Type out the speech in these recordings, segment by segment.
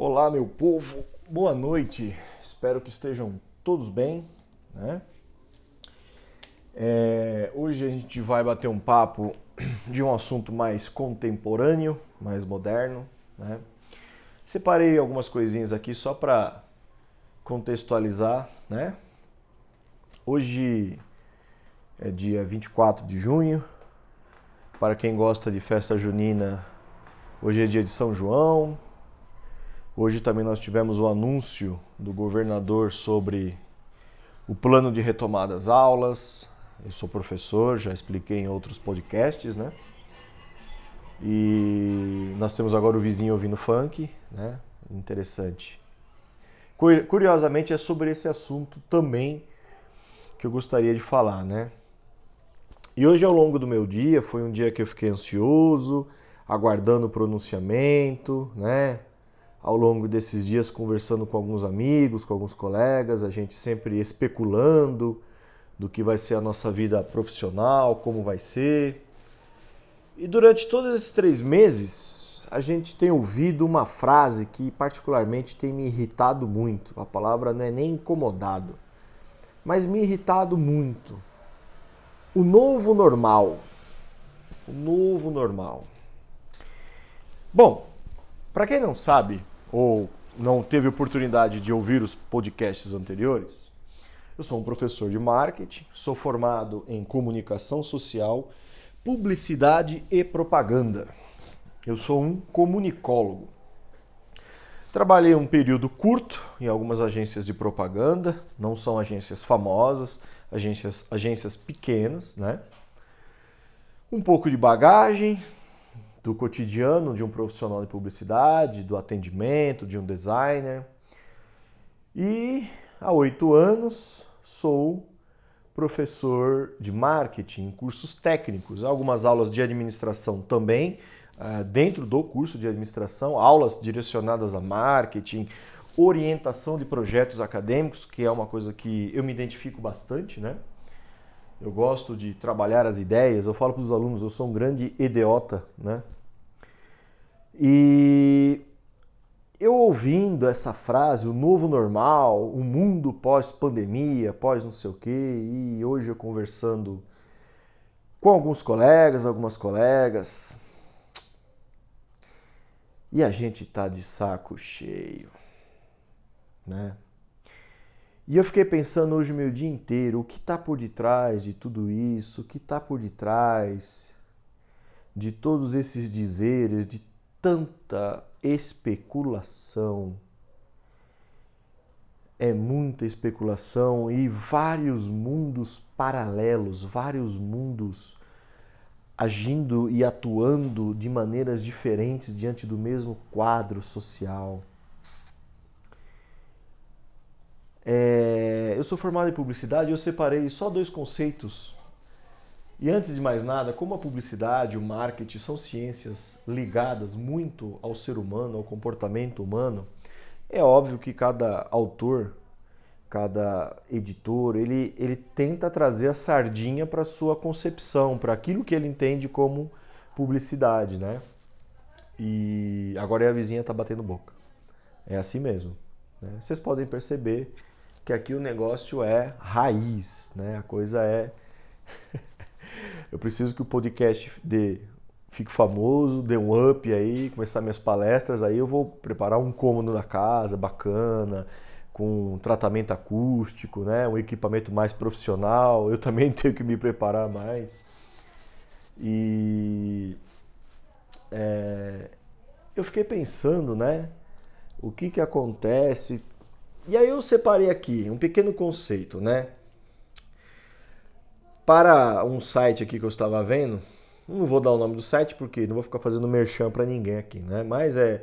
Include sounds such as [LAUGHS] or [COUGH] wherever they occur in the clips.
Olá, meu povo, boa noite. Espero que estejam todos bem. Né? É, hoje a gente vai bater um papo de um assunto mais contemporâneo, mais moderno. Né? Separei algumas coisinhas aqui só para contextualizar. Né? Hoje é dia 24 de junho. Para quem gosta de festa junina, hoje é dia de São João, Hoje também nós tivemos o anúncio do governador sobre o plano de retomada das aulas. Eu sou professor, já expliquei em outros podcasts, né? E nós temos agora o vizinho ouvindo funk, né? Interessante. Curiosamente é sobre esse assunto também que eu gostaria de falar, né? E hoje ao longo do meu dia foi um dia que eu fiquei ansioso, aguardando o pronunciamento, né? Ao longo desses dias conversando com alguns amigos, com alguns colegas, a gente sempre especulando do que vai ser a nossa vida profissional, como vai ser. E durante todos esses três meses, a gente tem ouvido uma frase que particularmente tem me irritado muito. A palavra não é nem incomodado, mas me irritado muito. O novo normal. O novo normal. Bom, para quem não sabe ou não teve oportunidade de ouvir os podcasts anteriores, eu sou um professor de marketing, sou formado em comunicação social, publicidade e propaganda. Eu sou um comunicólogo. Trabalhei um período curto em algumas agências de propaganda, não são agências famosas, agências, agências pequenas, né? Um pouco de bagagem, do cotidiano de um profissional de publicidade, do atendimento, de um designer. E há oito anos sou professor de marketing cursos técnicos, algumas aulas de administração também, eh, dentro do curso de administração, aulas direcionadas a marketing, orientação de projetos acadêmicos, que é uma coisa que eu me identifico bastante, né? Eu gosto de trabalhar as ideias. Eu falo para os alunos, eu sou um grande idiota, né? E eu ouvindo essa frase, o novo normal, o mundo pós-pandemia, pós não sei o quê, e hoje eu conversando com alguns colegas, algumas colegas, e a gente tá de saco cheio, né? E eu fiquei pensando hoje o meu dia inteiro, o que está por detrás de tudo isso, o que está por detrás de todos esses dizeres, de tanta especulação. É muita especulação e vários mundos paralelos, vários mundos agindo e atuando de maneiras diferentes diante do mesmo quadro social. É, eu sou formado em publicidade e eu separei só dois conceitos e antes de mais nada, como a publicidade, o marketing são ciências ligadas muito ao ser humano, ao comportamento humano, é óbvio que cada autor, cada editor, ele, ele tenta trazer a sardinha para sua concepção, para aquilo que ele entende como publicidade, né? E agora a vizinha está batendo boca. É assim mesmo. Né? Vocês podem perceber que aqui o negócio é raiz, né? A coisa é [LAUGHS] Eu preciso que o podcast dê, fique famoso, dê um up aí, começar minhas palestras. Aí eu vou preparar um cômodo na casa, bacana, com tratamento acústico, né? um equipamento mais profissional. Eu também [LAUGHS] tenho que me preparar mais. E é, eu fiquei pensando, né? O que, que acontece. E aí eu separei aqui um pequeno conceito, né? Para um site aqui que eu estava vendo, não vou dar o nome do site porque não vou ficar fazendo merchan para ninguém aqui, né? Mas é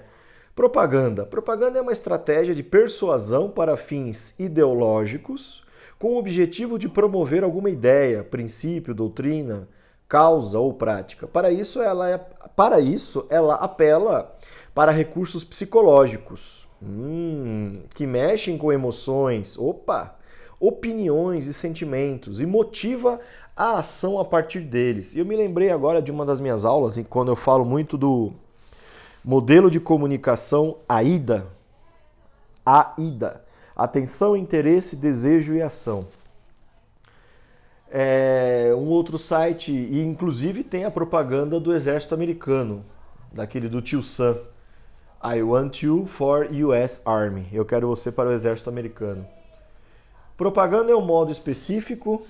propaganda. Propaganda é uma estratégia de persuasão para fins ideológicos com o objetivo de promover alguma ideia, princípio, doutrina, causa ou prática. Para isso ela é, para isso ela apela para recursos psicológicos, hum, que mexem com emoções. Opa! Opiniões e sentimentos e motiva a ação a partir deles. Eu me lembrei agora de uma das minhas aulas, quando eu falo muito do modelo de comunicação AIDA, AIDA. Atenção, interesse, desejo e ação. É um outro site, e inclusive tem a propaganda do exército americano, daquele do tio Sam. I want you for US Army. Eu quero você para o exército americano. Propaganda é um modo específico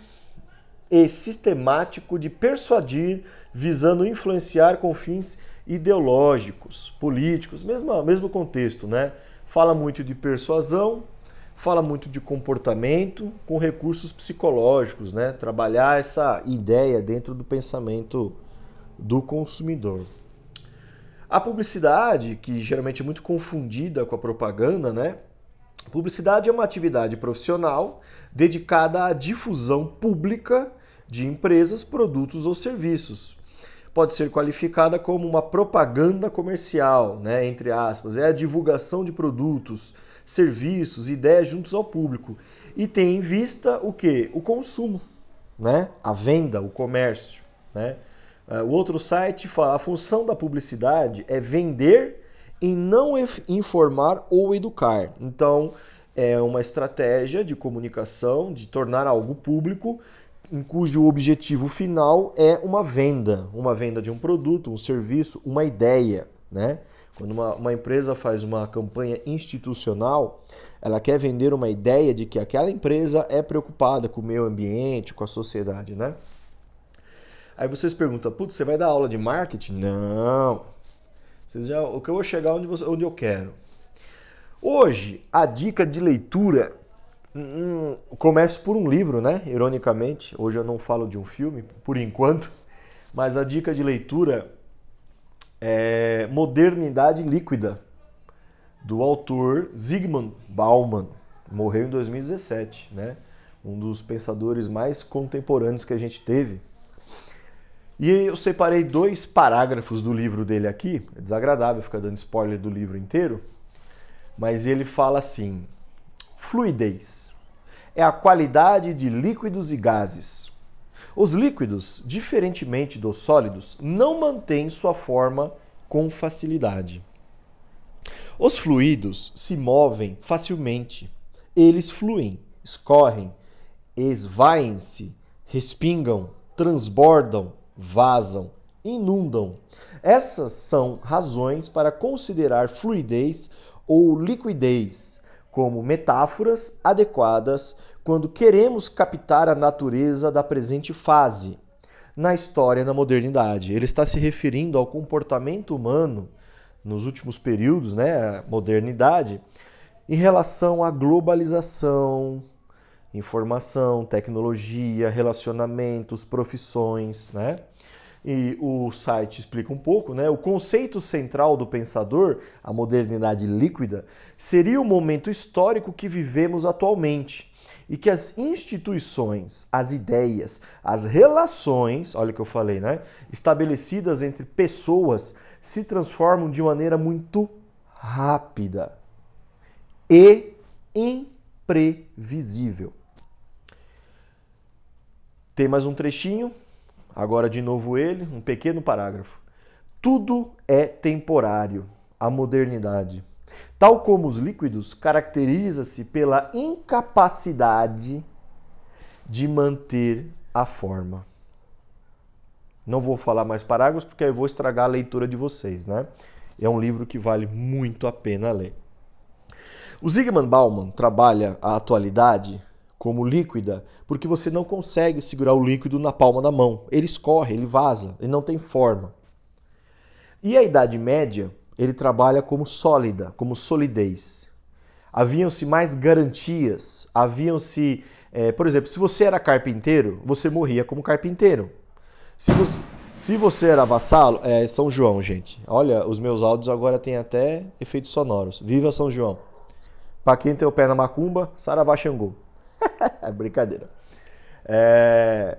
e sistemático de persuadir, visando influenciar com fins ideológicos, políticos, mesmo, mesmo contexto, né? Fala muito de persuasão, fala muito de comportamento com recursos psicológicos, né? Trabalhar essa ideia dentro do pensamento do consumidor. A publicidade, que geralmente é muito confundida com a propaganda, né? Publicidade é uma atividade profissional dedicada à difusão pública de empresas, produtos ou serviços. Pode ser qualificada como uma propaganda comercial, né, entre aspas, é a divulgação de produtos, serviços, ideias juntos ao público e tem em vista o que? O consumo, né? A venda, o comércio, né? Uh, o outro site fala a função da publicidade é vender e não informar ou educar. Então, é uma estratégia de comunicação, de tornar algo público, em cujo objetivo final é uma venda, uma venda de um produto, um serviço, uma ideia, né? Quando uma, uma empresa faz uma campanha institucional, ela quer vender uma ideia de que aquela empresa é preocupada com o meio ambiente, com a sociedade, né? Aí vocês perguntam, putz, você vai dar aula de marketing? Não. Vocês já, o que eu vou chegar onde, você, onde eu quero. Hoje, a dica de leitura hum, começa por um livro, né? Ironicamente, hoje eu não falo de um filme, por enquanto, [LAUGHS] mas a dica de leitura é Modernidade Líquida, do autor Zygmunt Bauman, morreu em 2017, né? Um dos pensadores mais contemporâneos que a gente teve. E eu separei dois parágrafos do livro dele aqui. É desagradável ficar dando spoiler do livro inteiro, mas ele fala assim: fluidez é a qualidade de líquidos e gases. Os líquidos, diferentemente dos sólidos, não mantêm sua forma com facilidade. Os fluidos se movem facilmente. Eles fluem, escorrem, esvaem-se, respingam, transbordam, vazam, inundam. Essas são razões para considerar fluidez ou liquidez como metáforas adequadas quando queremos captar a natureza da presente fase na história da modernidade. Ele está se referindo ao comportamento humano nos últimos períodos, né, modernidade, em relação à globalização, informação, tecnologia, relacionamentos, profissões, né? E o site explica um pouco, né? O conceito central do pensador, a modernidade líquida, seria o momento histórico que vivemos atualmente e que as instituições, as ideias, as relações, olha o que eu falei, né? Estabelecidas entre pessoas se transformam de maneira muito rápida e imprevisível. Tem mais um trechinho, agora de novo ele, um pequeno parágrafo. Tudo é temporário, a modernidade. Tal como os líquidos, caracteriza-se pela incapacidade de manter a forma. Não vou falar mais parágrafos porque aí eu vou estragar a leitura de vocês, né? É um livro que vale muito a pena ler. O Zygmunt Bauman trabalha a atualidade como líquida, porque você não consegue segurar o líquido na palma da mão. Ele escorre, ele vaza, ele não tem forma. E a Idade Média, ele trabalha como sólida, como solidez. Haviam-se mais garantias, haviam-se, é, por exemplo, se você era carpinteiro, você morria como carpinteiro. Se você, se você era vassalo, é São João, gente. Olha, os meus áudios agora têm até efeitos sonoros. Viva São João! Para quem tem o pé na macumba, Saravá Xangô. [LAUGHS] é brincadeira. É...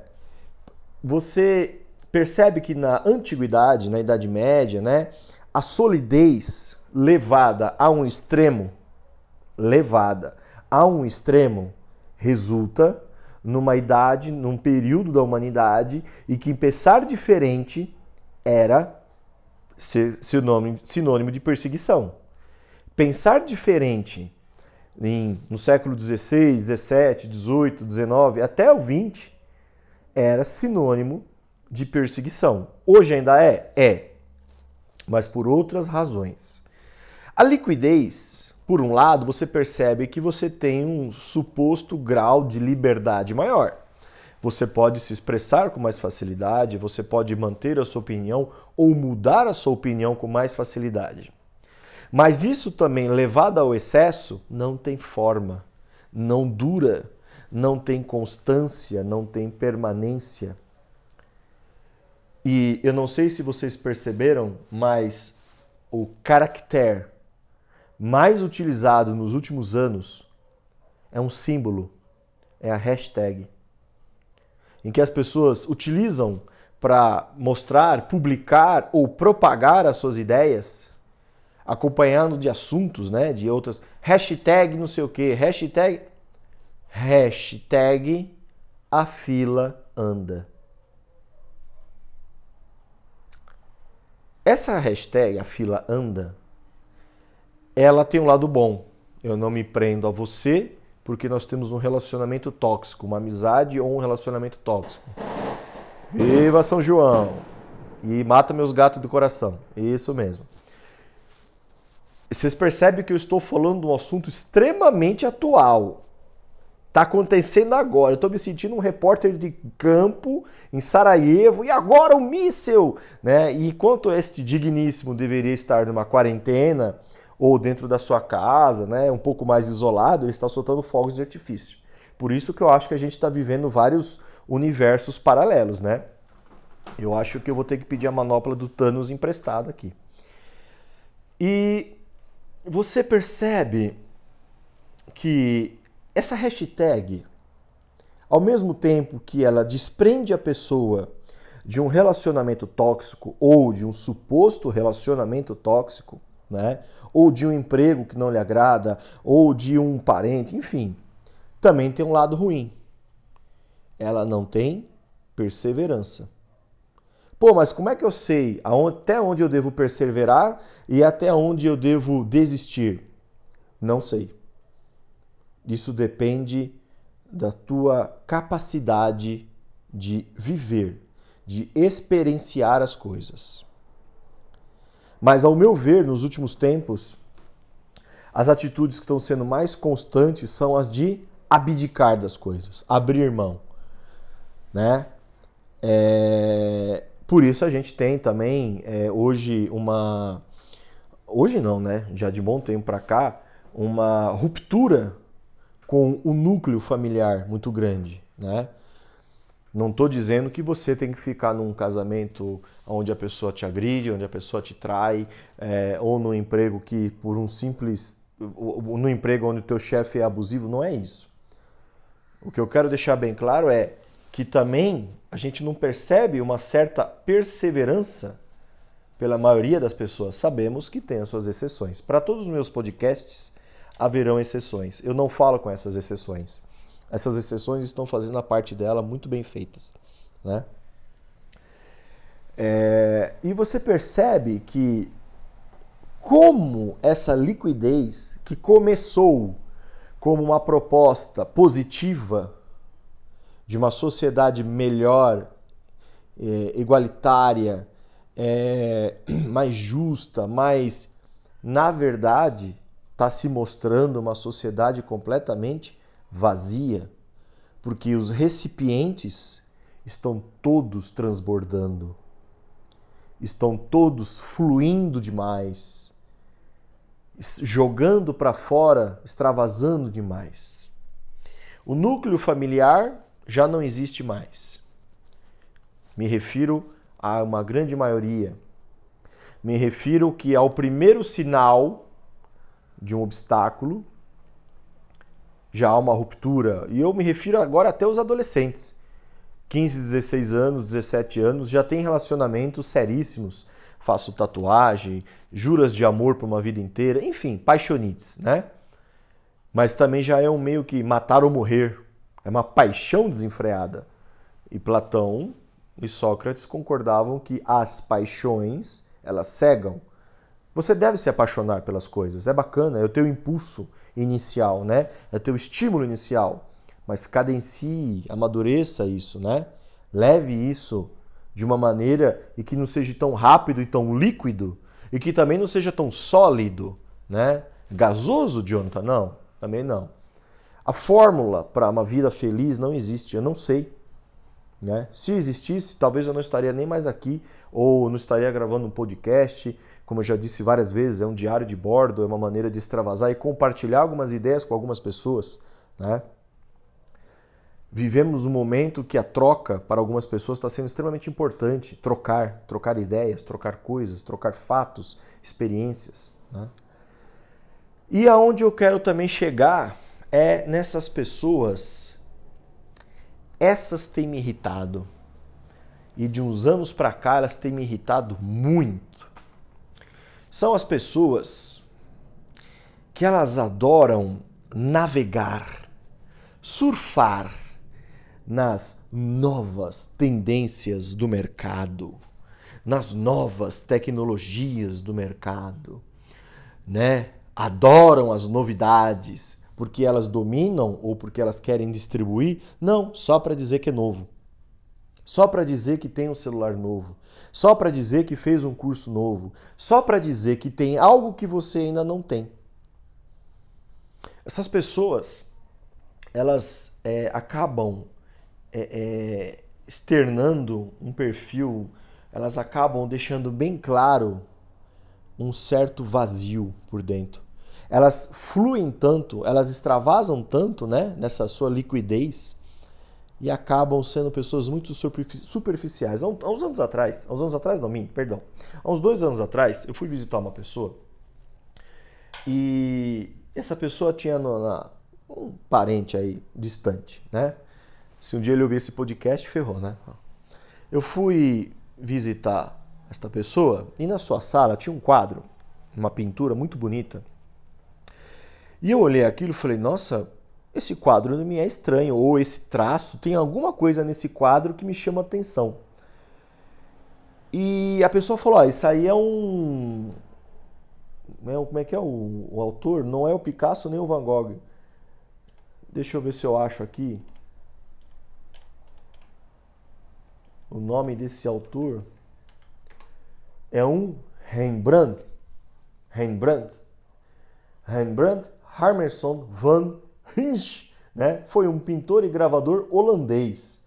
Você percebe que na antiguidade, na Idade Média, né, a solidez levada a um extremo, levada a um extremo, resulta numa idade, num período da humanidade e que pensar diferente era sinônimo, sinônimo de perseguição. Pensar diferente em, no século XVI, XVII, XVIII, XIX, até o XX, era sinônimo de perseguição. Hoje ainda é? É. Mas por outras razões. A liquidez, por um lado, você percebe que você tem um suposto grau de liberdade maior. Você pode se expressar com mais facilidade, você pode manter a sua opinião ou mudar a sua opinião com mais facilidade. Mas isso também, levado ao excesso, não tem forma, não dura, não tem constância, não tem permanência. E eu não sei se vocês perceberam, mas o caractere mais utilizado nos últimos anos é um símbolo, é a hashtag, em que as pessoas utilizam para mostrar, publicar ou propagar as suas ideias acompanhando de assuntos, né, de outras, hashtag não sei o que, hashtag, hashtag a fila anda. Essa hashtag, a fila anda, ela tem um lado bom. Eu não me prendo a você porque nós temos um relacionamento tóxico, uma amizade ou um relacionamento tóxico. Viva São João! E mata meus gatos do coração. Isso mesmo. Vocês percebem que eu estou falando de um assunto extremamente atual. Está acontecendo agora. Eu estou me sentindo um repórter de campo em Sarajevo e agora o míssel, né? E enquanto este digníssimo deveria estar numa quarentena ou dentro da sua casa, né, um pouco mais isolado, ele está soltando fogos de artifício. Por isso que eu acho que a gente está vivendo vários universos paralelos, né? Eu acho que eu vou ter que pedir a manopla do Thanos emprestada aqui. E você percebe que essa hashtag, ao mesmo tempo que ela desprende a pessoa de um relacionamento tóxico ou de um suposto relacionamento tóxico, né? Ou de um emprego que não lhe agrada, ou de um parente, enfim, também tem um lado ruim. Ela não tem perseverança. Pô, mas como é que eu sei até onde eu devo perseverar e até onde eu devo desistir? Não sei. Isso depende da tua capacidade de viver, de experienciar as coisas. Mas, ao meu ver, nos últimos tempos, as atitudes que estão sendo mais constantes são as de abdicar das coisas, abrir mão. Né? É... Por isso a gente tem também é, hoje uma. Hoje não, né? Já de bom tempo para cá, uma ruptura com o núcleo familiar muito grande, né? Não estou dizendo que você tem que ficar num casamento onde a pessoa te agride, onde a pessoa te trai, é, ou no emprego que por um simples, no emprego onde o teu chefe é abusivo, não é isso. O que eu quero deixar bem claro é que também a gente não percebe uma certa perseverança pela maioria das pessoas. Sabemos que tem as suas exceções. Para todos os meus podcasts haverão exceções. Eu não falo com essas exceções. Essas exceções estão fazendo a parte dela muito bem feitas, né? É, e você percebe que como essa liquidez que começou como uma proposta positiva de uma sociedade melhor, é, igualitária, é, [CLEARS THROAT] mais justa, mais, na verdade, está se mostrando uma sociedade completamente vazia, porque os recipientes estão todos transbordando, estão todos fluindo demais, jogando para fora, extravasando demais. O núcleo familiar já não existe mais. Me refiro a uma grande maioria. Me refiro que ao primeiro sinal de um obstáculo já há uma ruptura. E eu me refiro agora até os adolescentes. 15, 16 anos, 17 anos, já tem relacionamentos seríssimos. Faço tatuagem, juras de amor por uma vida inteira, enfim, paixonites, né? Mas também já é um meio que matar ou morrer. É uma paixão desenfreada. E Platão e Sócrates concordavam que as paixões, elas cegam. Você deve se apaixonar pelas coisas, é bacana, é o teu impulso inicial, né? É teu estímulo inicial. Mas cadencie, amadureça isso, né? Leve isso de uma maneira e que não seja tão rápido e tão líquido e que também não seja tão sólido, né? Gasoso, Jonathan? Não, também não. A fórmula para uma vida feliz não existe, eu não sei. Né? Se existisse, talvez eu não estaria nem mais aqui ou não estaria gravando um podcast. Como eu já disse várias vezes, é um diário de bordo, é uma maneira de extravasar e compartilhar algumas ideias com algumas pessoas. Né? Vivemos um momento que a troca para algumas pessoas está sendo extremamente importante. Trocar, trocar ideias, trocar coisas, trocar fatos, experiências. Né? E aonde eu quero também chegar é nessas pessoas essas têm me irritado. E de uns anos para cá elas têm me irritado muito. São as pessoas que elas adoram navegar, surfar nas novas tendências do mercado, nas novas tecnologias do mercado, né? Adoram as novidades, porque elas dominam ou porque elas querem distribuir. Não, só para dizer que é novo. Só para dizer que tem um celular novo. Só para dizer que fez um curso novo. Só para dizer que tem algo que você ainda não tem. Essas pessoas, elas é, acabam é, é, externando um perfil, elas acabam deixando bem claro um certo vazio por dentro elas fluem tanto, elas extravasam tanto né, nessa sua liquidez e acabam sendo pessoas muito superficiais. Há uns anos atrás, há uns anos atrás não, mim, perdão, há uns dois anos atrás, eu fui visitar uma pessoa e essa pessoa tinha no, na, um parente aí distante, né? Se um dia ele ouvir esse podcast, ferrou, né? Eu fui visitar esta pessoa e na sua sala tinha um quadro, uma pintura muito bonita e eu olhei aquilo e falei, nossa, esse quadro não me é estranho, ou esse traço, tem alguma coisa nesse quadro que me chama atenção. E a pessoa falou, ah, isso aí é um... É como é que é o, o autor? Não é o Picasso nem o Van Gogh. Deixa eu ver se eu acho aqui. O nome desse autor é um Rembrandt. Rembrandt. Rembrandt Harmerson van Hinsch, né? Foi um pintor e gravador holandês.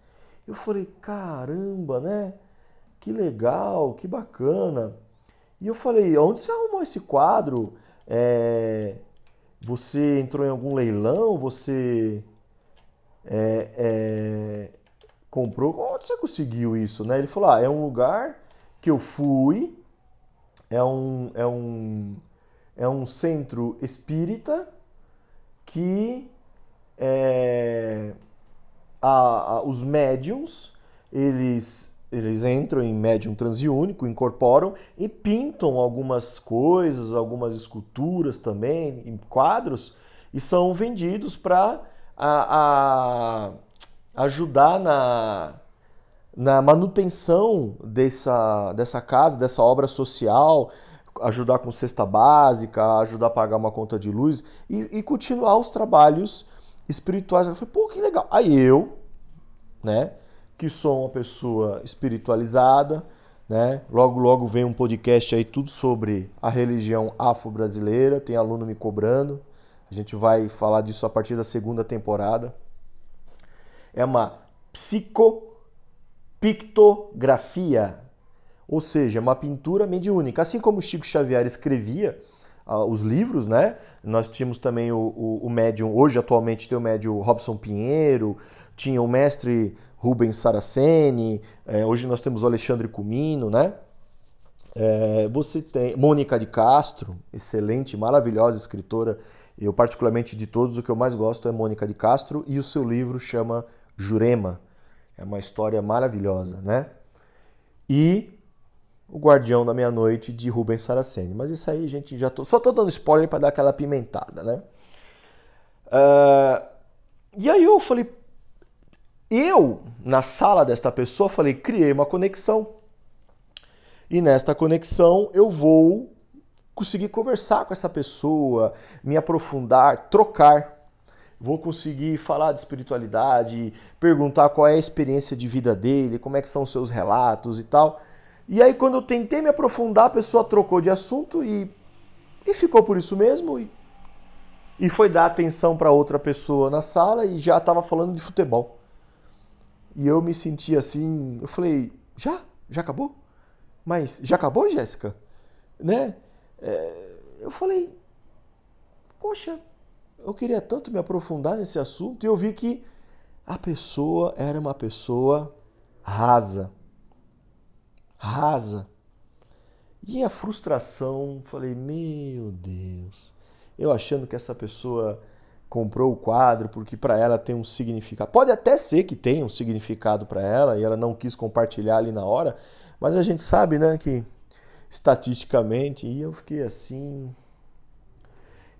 Eu falei, caramba, né? Que legal, que bacana. E eu falei, onde você arrumou esse quadro? É... Você entrou em algum leilão? Você é, é... comprou? Onde você conseguiu isso? Né? Ele falou, ah, é um lugar que eu fui, é um, é um, é um centro espírita que é, a, a, os médiums eles, eles entram em médium transiúnico, incorporam e pintam algumas coisas, algumas esculturas também, em quadros, e são vendidos para ajudar na, na manutenção dessa, dessa casa, dessa obra social, ajudar com cesta básica, ajudar a pagar uma conta de luz e, e continuar os trabalhos espirituais. Eu falei, pô, que legal. Aí eu, né, que sou uma pessoa espiritualizada, né, logo logo vem um podcast aí tudo sobre a religião afro-brasileira, tem aluno me cobrando. A gente vai falar disso a partir da segunda temporada. É uma psicopictografia ou seja, uma pintura mediúnica. Assim como Chico Xavier escrevia uh, os livros, né? Nós tínhamos também o, o, o médium, hoje atualmente tem o médium Robson Pinheiro, tinha o mestre Rubens Saraceni, é, hoje nós temos o Alexandre Cumino, né? É, você tem Mônica de Castro, excelente, maravilhosa escritora. Eu, particularmente de todos, o que eu mais gosto é Mônica de Castro e o seu livro chama Jurema. É uma história maravilhosa, né? E o Guardião da Meia-Noite de Rubens Saraceni. Mas isso aí, gente, já tô, só tô dando spoiler para dar aquela pimentada, né? Uh, e aí eu falei, eu, na sala desta pessoa, falei, criei uma conexão. E nesta conexão eu vou conseguir conversar com essa pessoa, me aprofundar, trocar. Vou conseguir falar de espiritualidade, perguntar qual é a experiência de vida dele, como é que são os seus relatos e tal. E aí quando eu tentei me aprofundar, a pessoa trocou de assunto e, e ficou por isso mesmo e, e foi dar atenção para outra pessoa na sala e já estava falando de futebol. E eu me senti assim, eu falei, já? Já acabou? Mas já acabou, Jéssica? Né? É, eu falei, poxa, eu queria tanto me aprofundar nesse assunto e eu vi que a pessoa era uma pessoa rasa. Rasa. E a frustração, falei, meu Deus, eu achando que essa pessoa comprou o quadro porque para ela tem um significado. Pode até ser que tenha um significado para ela e ela não quis compartilhar ali na hora, mas a gente sabe, né, que estatisticamente, e eu fiquei assim.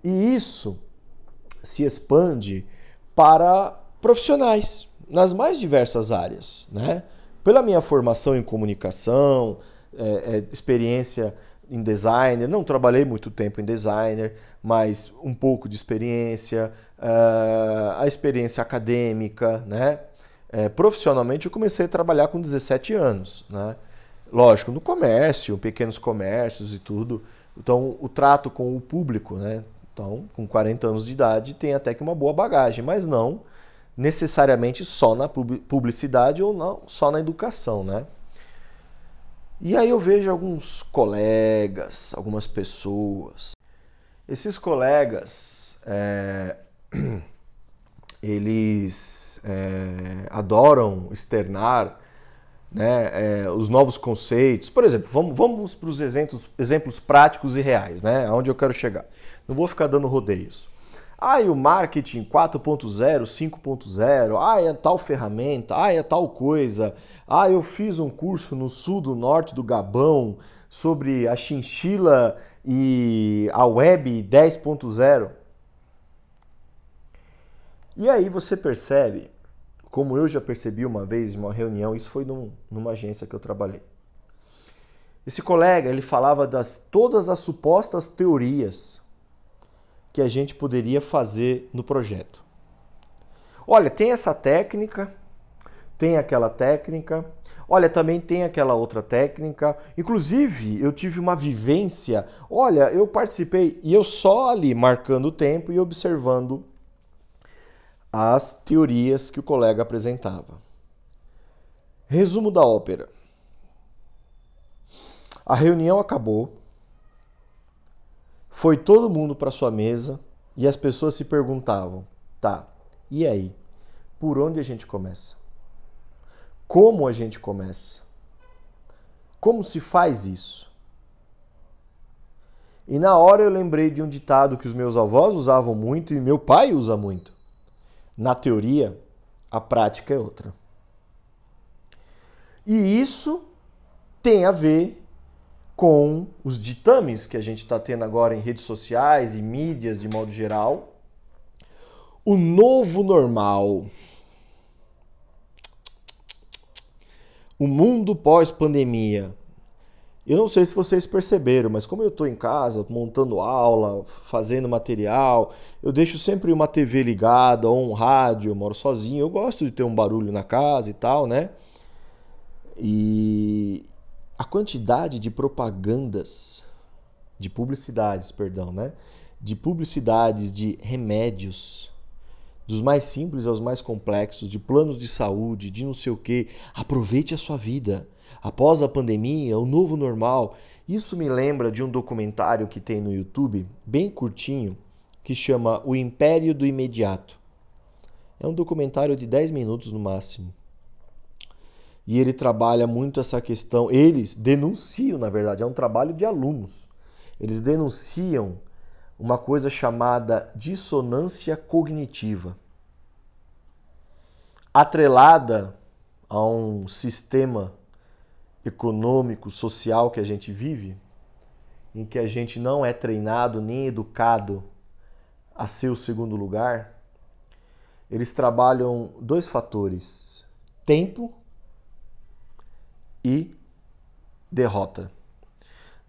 E isso se expande para profissionais nas mais diversas áreas, né? Pela minha formação em comunicação, é, é, experiência em designer, não trabalhei muito tempo em designer, mas um pouco de experiência, uh, a experiência acadêmica, né? É, profissionalmente eu comecei a trabalhar com 17 anos, né? Lógico, no comércio, pequenos comércios e tudo. Então, o trato com o público, né? Então, com 40 anos de idade, tem até que uma boa bagagem, mas não necessariamente só na publicidade ou não só na educação, né? E aí eu vejo alguns colegas, algumas pessoas. Esses colegas, é, [CLEARS THROAT] eles é, adoram externar né, é, os novos conceitos. Por exemplo, vamos, vamos para os exemplos, exemplos práticos e reais, né, aonde eu quero chegar. Não vou ficar dando rodeios. E o marketing 4.0, 5.0, ah, é tal ferramenta, ah, é tal coisa. Ah, eu fiz um curso no sul do norte do Gabão sobre a chinchila e a web 10.0. E aí você percebe como eu já percebi uma vez em uma reunião, isso foi num, numa agência que eu trabalhei. Esse colega, ele falava das todas as supostas teorias que a gente poderia fazer no projeto. Olha, tem essa técnica, tem aquela técnica, olha, também tem aquela outra técnica. Inclusive, eu tive uma vivência, olha, eu participei e eu só ali marcando o tempo e observando as teorias que o colega apresentava. Resumo da ópera. A reunião acabou, foi todo mundo para sua mesa e as pessoas se perguntavam: tá, e aí? Por onde a gente começa? Como a gente começa? Como se faz isso? E na hora eu lembrei de um ditado que os meus avós usavam muito e meu pai usa muito. Na teoria, a prática é outra. E isso tem a ver com os ditames que a gente está tendo agora em redes sociais e mídias de modo geral. O novo normal. O mundo pós-pandemia. Eu não sei se vocês perceberam, mas como eu estou em casa montando aula, fazendo material, eu deixo sempre uma TV ligada ou um rádio, eu moro sozinho, eu gosto de ter um barulho na casa e tal, né? E a quantidade de propagandas, de publicidades, perdão, né? De publicidades de remédios, dos mais simples aos mais complexos, de planos de saúde, de não sei o que. Aproveite a sua vida após a pandemia, o novo normal. Isso me lembra de um documentário que tem no YouTube, bem curtinho, que chama O Império do Imediato. É um documentário de 10 minutos no máximo. E ele trabalha muito essa questão. Eles denunciam, na verdade, é um trabalho de alunos. Eles denunciam uma coisa chamada dissonância cognitiva, atrelada a um sistema econômico, social que a gente vive, em que a gente não é treinado nem educado a ser o segundo lugar, eles trabalham dois fatores: tempo e derrota.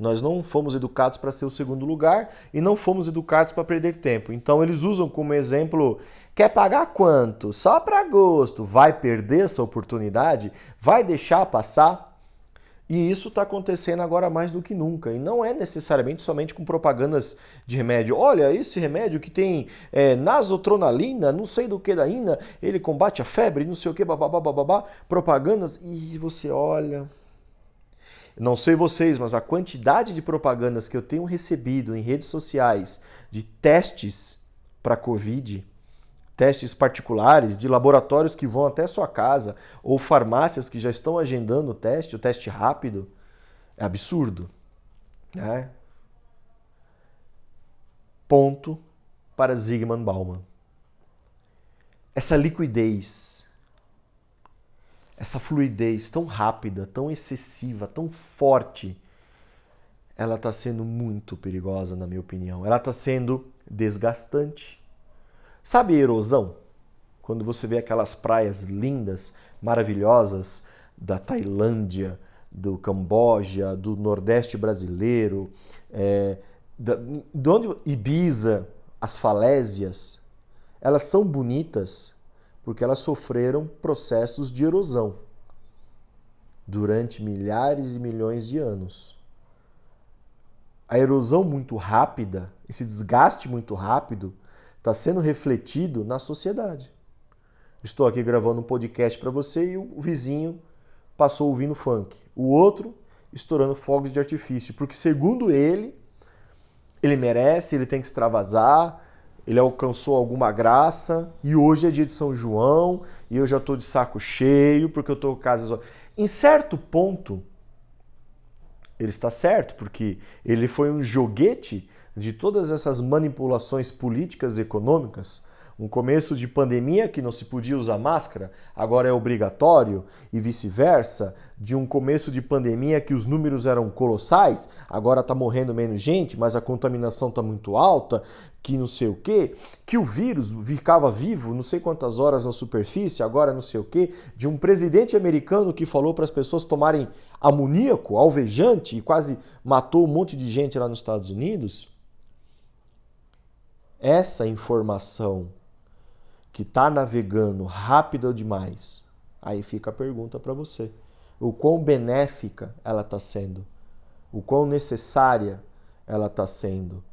Nós não fomos educados para ser o segundo lugar e não fomos educados para perder tempo. Então eles usam como exemplo: quer pagar quanto? Só para agosto. Vai perder essa oportunidade? Vai deixar passar? E isso está acontecendo agora mais do que nunca. E não é necessariamente somente com propagandas de remédio. Olha, esse remédio que tem é, nasotronalina, não sei do que da ina, ele combate a febre, não sei o que, babá, babá, propagandas. E você olha. Não sei vocês, mas a quantidade de propagandas que eu tenho recebido em redes sociais de testes para Covid testes particulares de laboratórios que vão até sua casa ou farmácias que já estão agendando o teste, o teste rápido, é absurdo. Né? Ponto para Zygmunt Bauman. Essa liquidez, essa fluidez tão rápida, tão excessiva, tão forte, ela está sendo muito perigosa, na minha opinião. Ela está sendo desgastante Sabe erosão? Quando você vê aquelas praias lindas, maravilhosas da Tailândia, do Camboja, do Nordeste brasileiro, é, da, de onde Ibiza, as falésias, elas são bonitas porque elas sofreram processos de erosão durante milhares e milhões de anos. A erosão muito rápida, esse desgaste muito rápido, está sendo refletido na sociedade. Estou aqui gravando um podcast para você e o vizinho passou ouvindo funk. O outro estourando fogos de artifício, porque segundo ele, ele merece, ele tem que extravasar, ele alcançou alguma graça e hoje é dia de São João e eu já estou de saco cheio porque eu estou casa. Em certo ponto, ele está certo, porque ele foi um joguete de todas essas manipulações políticas e econômicas, um começo de pandemia que não se podia usar máscara, agora é obrigatório, e vice-versa, de um começo de pandemia que os números eram colossais, agora está morrendo menos gente, mas a contaminação está muito alta, que não sei o quê, que o vírus ficava vivo não sei quantas horas na superfície, agora não sei o quê, de um presidente americano que falou para as pessoas tomarem amoníaco, alvejante, e quase matou um monte de gente lá nos Estados Unidos essa informação que está navegando rápido demais, aí fica a pergunta para você: o quão benéfica ela está sendo? O quão necessária ela está sendo?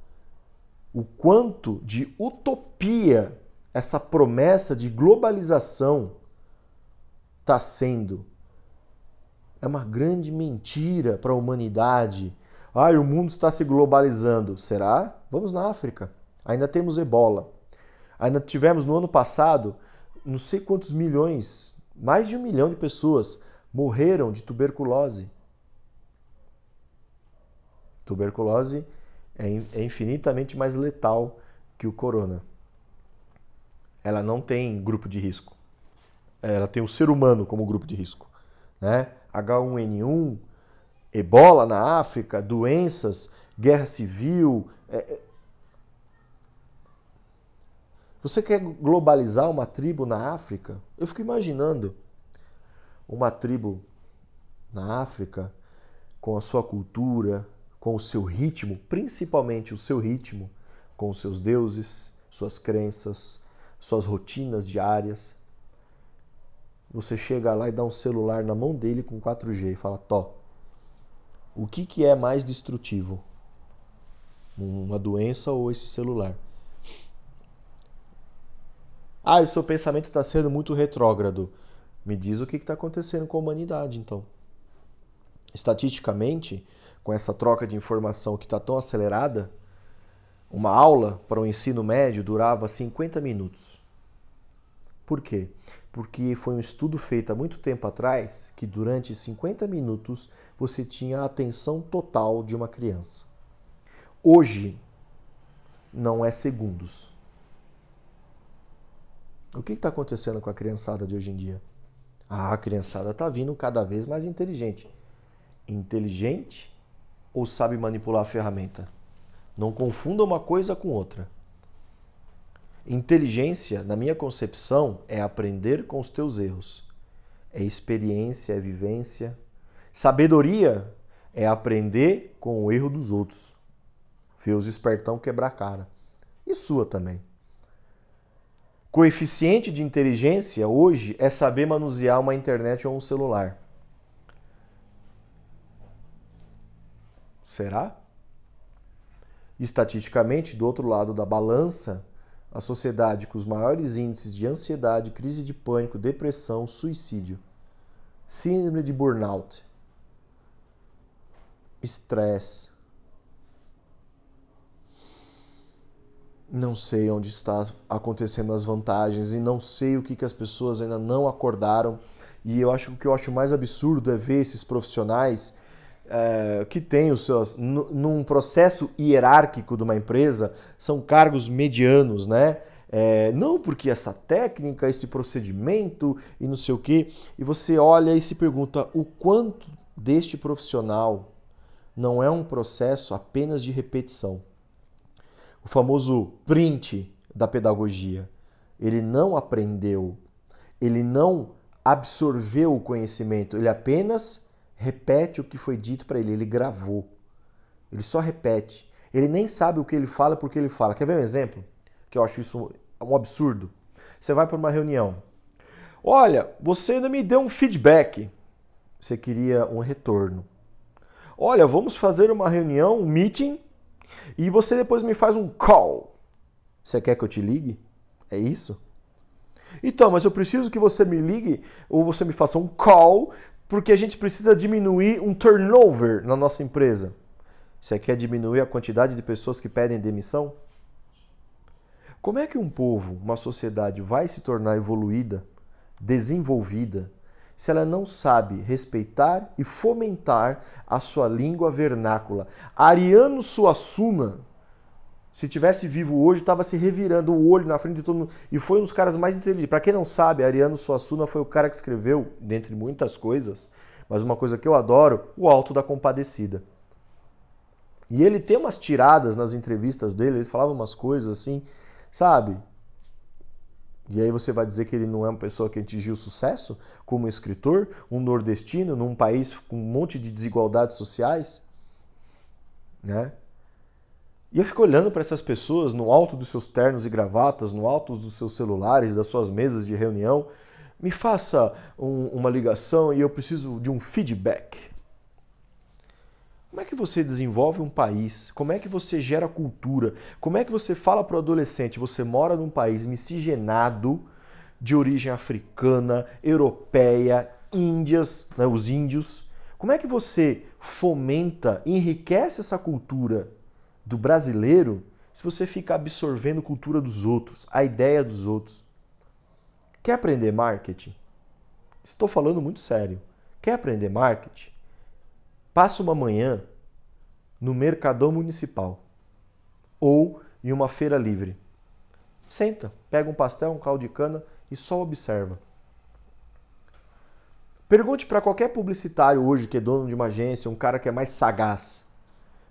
O quanto de utopia essa promessa de globalização está sendo? É uma grande mentira para a humanidade. Ai, o mundo está se globalizando. Será? Vamos na África. Ainda temos ebola. Ainda tivemos no ano passado, não sei quantos milhões, mais de um milhão de pessoas morreram de tuberculose. Tuberculose é, é infinitamente mais letal que o corona. Ela não tem grupo de risco. Ela tem o ser humano como grupo de risco. Né? H1N1, ebola na África, doenças, guerra civil, é, você quer globalizar uma tribo na África? Eu fico imaginando uma tribo na África com a sua cultura, com o seu ritmo, principalmente o seu ritmo, com os seus deuses, suas crenças, suas rotinas diárias. Você chega lá e dá um celular na mão dele com 4G e fala: Tó, o que, que é mais destrutivo? Uma doença ou esse celular? Ah, o seu pensamento está sendo muito retrógrado. Me diz o que está acontecendo com a humanidade, então. Estatisticamente, com essa troca de informação que está tão acelerada, uma aula para o ensino médio durava 50 minutos. Por quê? Porque foi um estudo feito há muito tempo atrás que durante 50 minutos você tinha a atenção total de uma criança. Hoje não é segundos. O que está acontecendo com a criançada de hoje em dia? Ah, a criançada está vindo cada vez mais inteligente. Inteligente ou sabe manipular a ferramenta? Não confunda uma coisa com outra. Inteligência, na minha concepção, é aprender com os teus erros. É experiência, é vivência. Sabedoria é aprender com o erro dos outros. Ver os espertão quebrar a cara. E sua também. Coeficiente de inteligência hoje é saber manusear uma internet ou um celular. Será? Estatisticamente, do outro lado da balança, a sociedade com os maiores índices de ansiedade, crise de pânico, depressão, suicídio, síndrome de burnout, estresse. Não sei onde está acontecendo as vantagens e não sei o que, que as pessoas ainda não acordaram. E eu acho que o que eu acho mais absurdo é ver esses profissionais é, que têm os seus. num processo hierárquico de uma empresa, são cargos medianos, né? É, não porque essa técnica, esse procedimento e não sei o quê. E você olha e se pergunta o quanto deste profissional não é um processo apenas de repetição. O famoso print da pedagogia. Ele não aprendeu, ele não absorveu o conhecimento, ele apenas repete o que foi dito para ele, ele gravou. Ele só repete. Ele nem sabe o que ele fala porque ele fala. Quer ver um exemplo? Que eu acho isso um absurdo. Você vai para uma reunião. Olha, você ainda me deu um feedback. Você queria um retorno. Olha, vamos fazer uma reunião, um meeting, e você depois me faz um call. Você quer que eu te ligue? É isso? Então, mas eu preciso que você me ligue ou você me faça um call porque a gente precisa diminuir um turnover na nossa empresa. Você quer diminuir a quantidade de pessoas que pedem demissão? Como é que um povo, uma sociedade vai se tornar evoluída, desenvolvida, se ela não sabe respeitar e fomentar a sua língua vernácula? Ariano Suassuna, se tivesse vivo hoje, estava se revirando o olho na frente de todo mundo. E foi um dos caras mais inteligentes. Para quem não sabe, Ariano Suassuna foi o cara que escreveu, dentre muitas coisas, mas uma coisa que eu adoro, o Alto da Compadecida. E ele tem umas tiradas nas entrevistas dele, ele falava umas coisas assim, sabe? E aí você vai dizer que ele não é uma pessoa que atingiu sucesso como escritor, um nordestino num país com um monte de desigualdades sociais, né? E eu fico olhando para essas pessoas no alto dos seus ternos e gravatas, no alto dos seus celulares, das suas mesas de reunião. Me faça um, uma ligação e eu preciso de um feedback. Como é que você desenvolve um país? Como é que você gera cultura? Como é que você fala para o adolescente? Você mora num país miscigenado de origem africana, europeia, índias, né, os índios. Como é que você fomenta, enriquece essa cultura? do brasileiro se você fica absorvendo cultura dos outros, a ideia dos outros. Quer aprender marketing? Estou falando muito sério. Quer aprender marketing? Passa uma manhã no Mercadão Municipal ou em uma feira livre. Senta, pega um pastel, um caldo de cana e só observa. Pergunte para qualquer publicitário hoje que é dono de uma agência, um cara que é mais sagaz.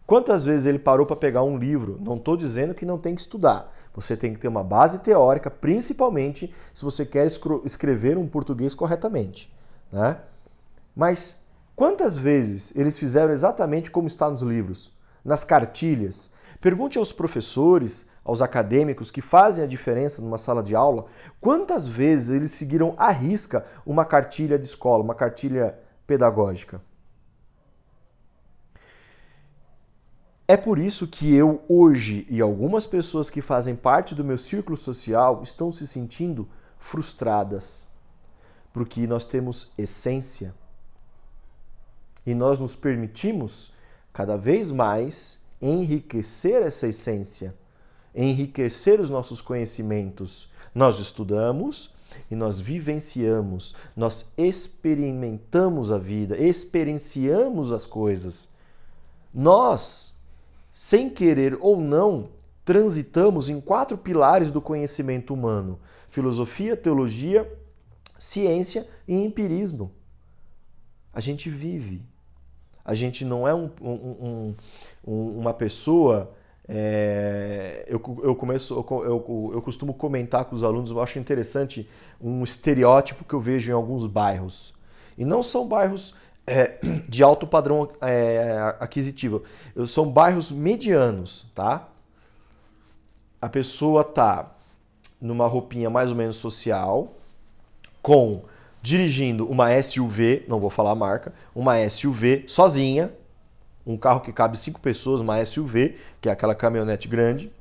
Quantas vezes ele parou para pegar um livro? Não estou dizendo que não tem que estudar. Você tem que ter uma base teórica, principalmente se você quer escrever um português corretamente. Né? Mas quantas vezes eles fizeram exatamente como está nos livros? Nas cartilhas. Pergunte aos professores, aos acadêmicos que fazem a diferença numa sala de aula, quantas vezes eles seguiram à risca uma cartilha de escola, uma cartilha pedagógica. É por isso que eu hoje e algumas pessoas que fazem parte do meu círculo social estão se sentindo frustradas, porque nós temos essência e nós nos permitimos cada vez mais enriquecer essa essência, enriquecer os nossos conhecimentos. Nós estudamos e nós vivenciamos, nós experimentamos a vida, experienciamos as coisas. Nós sem querer ou não, transitamos em quatro pilares do conhecimento humano: filosofia, teologia, ciência e empirismo. A gente vive. A gente não é um, um, um, uma pessoa. É, eu, eu, começo, eu, eu, eu costumo comentar com os alunos, eu acho interessante um estereótipo que eu vejo em alguns bairros. E não são bairros é, [CLEARS THROAT] de alto padrão é, aquisitivo. São bairros medianos, tá? A pessoa tá numa roupinha mais ou menos social, com dirigindo uma SUV, não vou falar a marca, uma SUV sozinha, um carro que cabe cinco pessoas, uma SUV, que é aquela caminhonete grande,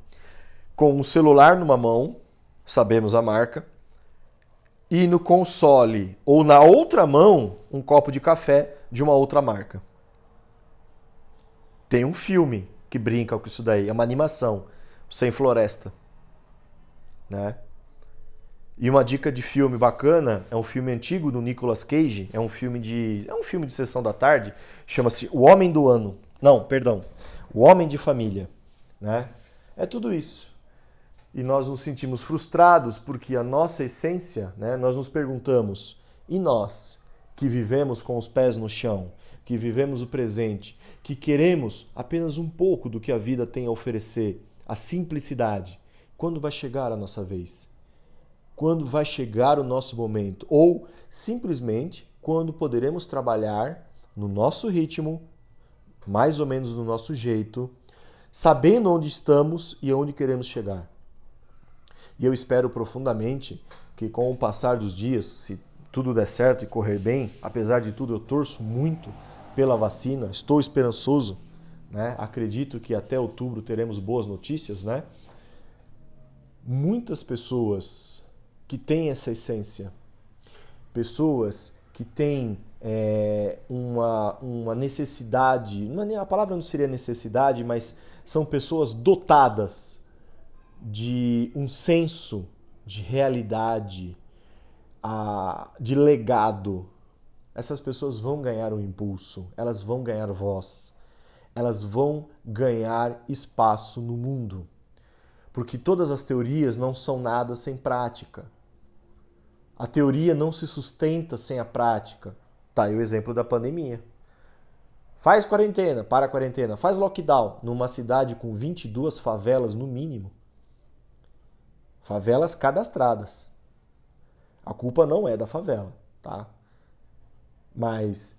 com um celular numa mão, sabemos a marca, e no console ou na outra mão um copo de café de uma outra marca. Tem um filme que brinca com isso daí, é uma animação, Sem Floresta, né? E uma dica de filme bacana é um filme antigo do Nicolas Cage, é um filme de é um filme de sessão da tarde, chama-se O Homem do Ano. Não, perdão. O Homem de Família, né? É tudo isso. E nós nos sentimos frustrados porque a nossa essência, né, nós nos perguntamos: e nós que vivemos com os pés no chão, que vivemos o presente, que queremos apenas um pouco do que a vida tem a oferecer, a simplicidade, quando vai chegar a nossa vez? Quando vai chegar o nosso momento, ou simplesmente quando poderemos trabalhar no nosso ritmo, mais ou menos no nosso jeito, sabendo onde estamos e onde queremos chegar. E eu espero profundamente que com o passar dos dias, se tudo der certo e correr bem, apesar de tudo eu torço muito pela vacina, estou esperançoso, né? Acredito que até outubro teremos boas notícias, né? Muitas pessoas que têm essa essência, pessoas que têm é, uma, uma necessidade, é, a palavra não seria necessidade, mas são pessoas dotadas de um senso de realidade, a, de legado. Essas pessoas vão ganhar um impulso, elas vão ganhar voz, elas vão ganhar espaço no mundo. Porque todas as teorias não são nada sem prática. A teoria não se sustenta sem a prática. Tá aí o exemplo da pandemia. Faz quarentena, para a quarentena, faz lockdown numa cidade com 22 favelas no mínimo. Favelas cadastradas. A culpa não é da favela, tá? Mas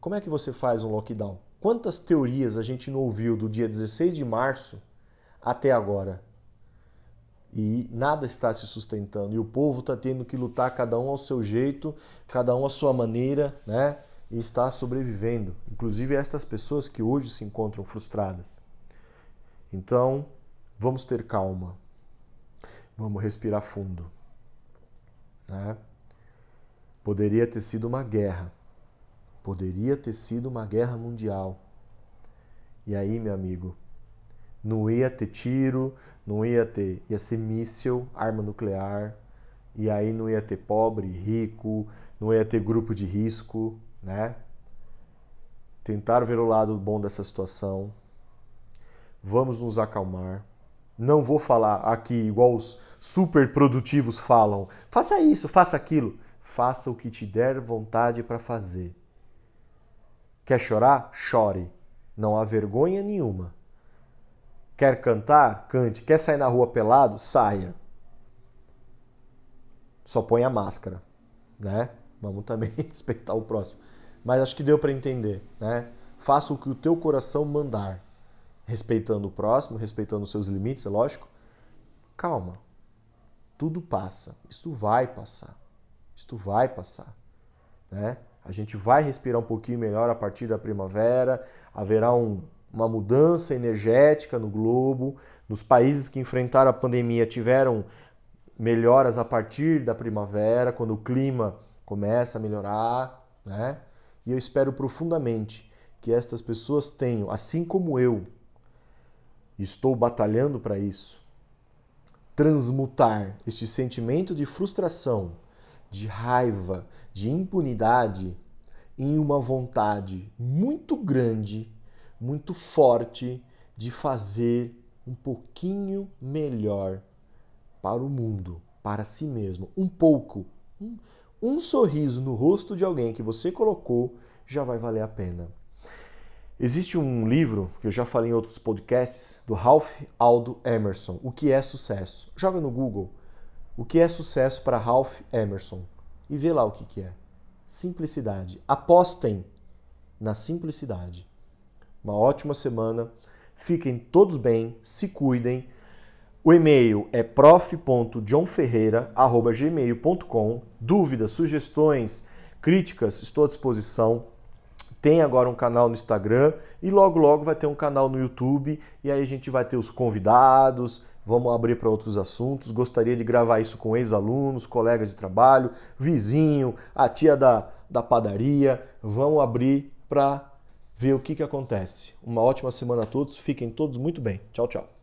como é que você faz um lockdown? Quantas teorias a gente não ouviu do dia 16 de março até agora? E nada está se sustentando. E o povo está tendo que lutar cada um ao seu jeito, cada um à sua maneira, né? E está sobrevivendo. Inclusive estas pessoas que hoje se encontram frustradas. Então, vamos ter calma. Vamos respirar fundo. Né? Poderia ter sido uma guerra. Poderia ter sido uma guerra mundial. E aí, meu amigo, não ia ter tiro, não ia ter, ia ser míssil, arma nuclear, e aí não ia ter pobre, rico, não ia ter grupo de risco, né? Tentar ver o lado bom dessa situação. Vamos nos acalmar. Não vou falar aqui igual os super produtivos falam. Faça isso, faça aquilo. Faça o que te der vontade para fazer. Quer chorar? Chore. Não há vergonha nenhuma. Quer cantar? Cante. Quer sair na rua pelado? Saia. Só põe a máscara, né? Vamos também [LAUGHS] respeitar o próximo. Mas acho que deu para entender, né? Faça o que o teu coração mandar, respeitando o próximo, respeitando os seus limites, é lógico. Calma. Tudo passa. Isto vai passar. Isto vai passar, né? A gente vai respirar um pouquinho melhor a partir da primavera, haverá um uma mudança energética no globo. Nos países que enfrentaram a pandemia tiveram melhoras a partir da primavera, quando o clima começa a melhorar, né? E eu espero profundamente que estas pessoas tenham, assim como eu, estou batalhando para isso, transmutar este sentimento de frustração, de raiva, de impunidade em uma vontade muito grande muito forte de fazer um pouquinho melhor para o mundo, para si mesmo. Um pouco. Um, um sorriso no rosto de alguém que você colocou já vai valer a pena. Existe um livro que eu já falei em outros podcasts do Ralph Aldo Emerson, O que é sucesso? Joga no Google O que é sucesso para Ralph Emerson e vê lá o que, que é. Simplicidade. Apostem na simplicidade. Uma ótima semana. Fiquem todos bem, se cuidem. O e-mail é prof.johnferreira.gmail.com. Dúvidas, sugestões, críticas, estou à disposição. Tem agora um canal no Instagram e logo logo vai ter um canal no YouTube e aí a gente vai ter os convidados, vamos abrir para outros assuntos. Gostaria de gravar isso com ex-alunos, colegas de trabalho, vizinho, a tia da, da padaria. Vamos abrir para ver o que, que acontece. Uma ótima semana a todos, fiquem todos muito bem. Tchau, tchau.